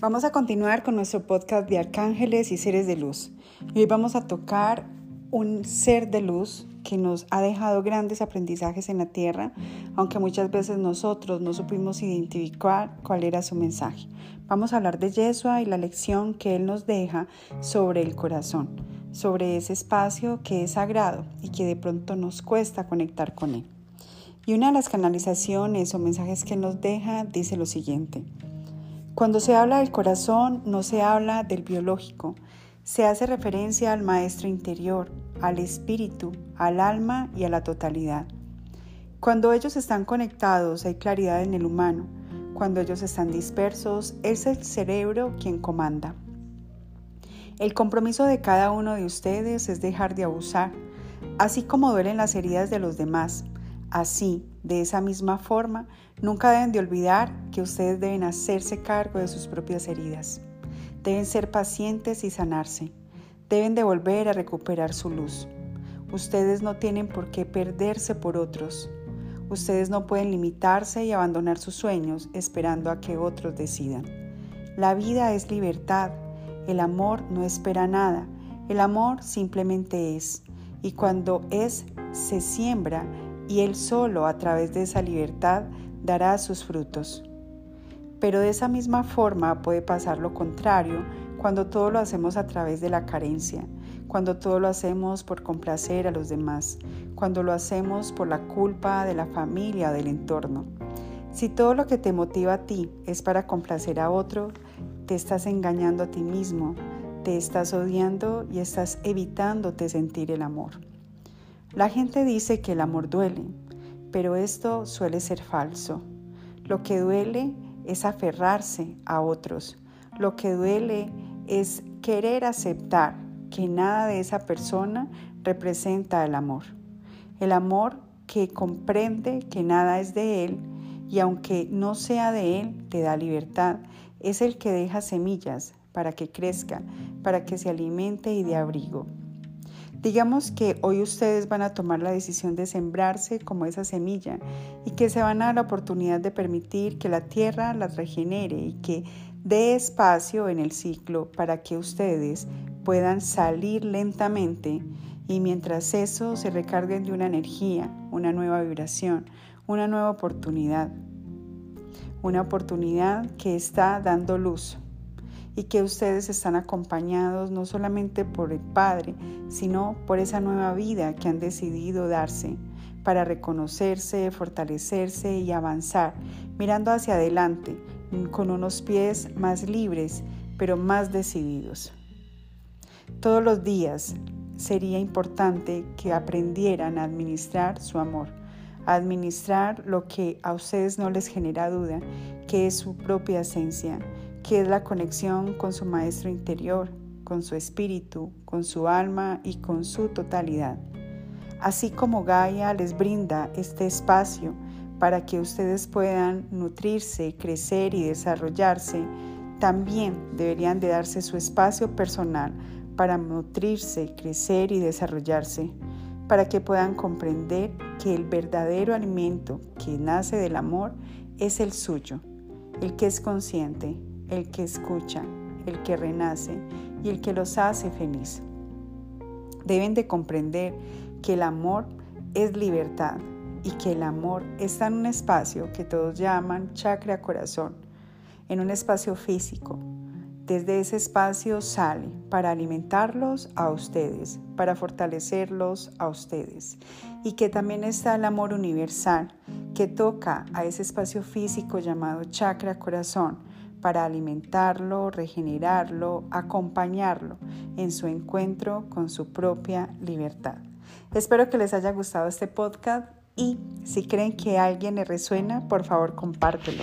Vamos a continuar con nuestro podcast de arcángeles y seres de luz. Y hoy vamos a tocar un ser de luz que nos ha dejado grandes aprendizajes en la tierra, aunque muchas veces nosotros no supimos identificar cuál era su mensaje. Vamos a hablar de Yeshua y la lección que él nos deja sobre el corazón, sobre ese espacio que es sagrado y que de pronto nos cuesta conectar con él. Y una de las canalizaciones o mensajes que nos deja dice lo siguiente. Cuando se habla del corazón, no se habla del biológico. Se hace referencia al maestro interior, al espíritu, al alma y a la totalidad. Cuando ellos están conectados hay claridad en el humano. Cuando ellos están dispersos es el cerebro quien comanda. El compromiso de cada uno de ustedes es dejar de abusar, así como duelen las heridas de los demás. Así, de esa misma forma, nunca deben de olvidar que ustedes deben hacerse cargo de sus propias heridas. Deben ser pacientes y sanarse. Deben de volver a recuperar su luz. Ustedes no tienen por qué perderse por otros. Ustedes no pueden limitarse y abandonar sus sueños esperando a que otros decidan. La vida es libertad. El amor no espera nada. El amor simplemente es. Y cuando es, se siembra y Él solo a través de esa libertad dará sus frutos. Pero de esa misma forma puede pasar lo contrario cuando todo lo hacemos a través de la carencia, cuando todo lo hacemos por complacer a los demás, cuando lo hacemos por la culpa de la familia o del entorno. Si todo lo que te motiva a ti es para complacer a otro, te estás engañando a ti mismo, te estás odiando y estás evitándote sentir el amor. La gente dice que el amor duele, pero esto suele ser falso. Lo que duele es aferrarse a otros. Lo que duele es querer aceptar que nada de esa persona representa el amor. El amor que comprende que nada es de él y aunque no sea de él, te da libertad. Es el que deja semillas para que crezca, para que se alimente y de abrigo. Digamos que hoy ustedes van a tomar la decisión de sembrarse como esa semilla y que se van a dar la oportunidad de permitir que la tierra las regenere y que dé espacio en el ciclo para que ustedes puedan salir lentamente y mientras eso se recarguen de una energía, una nueva vibración, una nueva oportunidad. Una oportunidad que está dando luz y que ustedes están acompañados no solamente por el Padre, sino por esa nueva vida que han decidido darse para reconocerse, fortalecerse y avanzar, mirando hacia adelante, con unos pies más libres, pero más decididos. Todos los días sería importante que aprendieran a administrar su amor, a administrar lo que a ustedes no les genera duda, que es su propia esencia, que es la conexión con su maestro interior, con su espíritu, con su alma y con su totalidad. Así como Gaia les brinda este espacio para que ustedes puedan nutrirse, crecer y desarrollarse, también deberían de darse su espacio personal para nutrirse, crecer y desarrollarse, para que puedan comprender que el verdadero alimento que nace del amor es el suyo, el que es consciente, el que escucha, el que renace y el que los hace feliz. Deben de comprender que el amor es libertad y que el amor está en un espacio que todos llaman chakra corazón, en un espacio físico. Desde ese espacio sale para alimentarlos a ustedes, para fortalecerlos a ustedes. Y que también está el amor universal que toca a ese espacio físico llamado chakra corazón para alimentarlo, regenerarlo, acompañarlo en su encuentro con su propia libertad. Espero que les haya gustado este podcast y si creen que a alguien le resuena, por favor compártelo.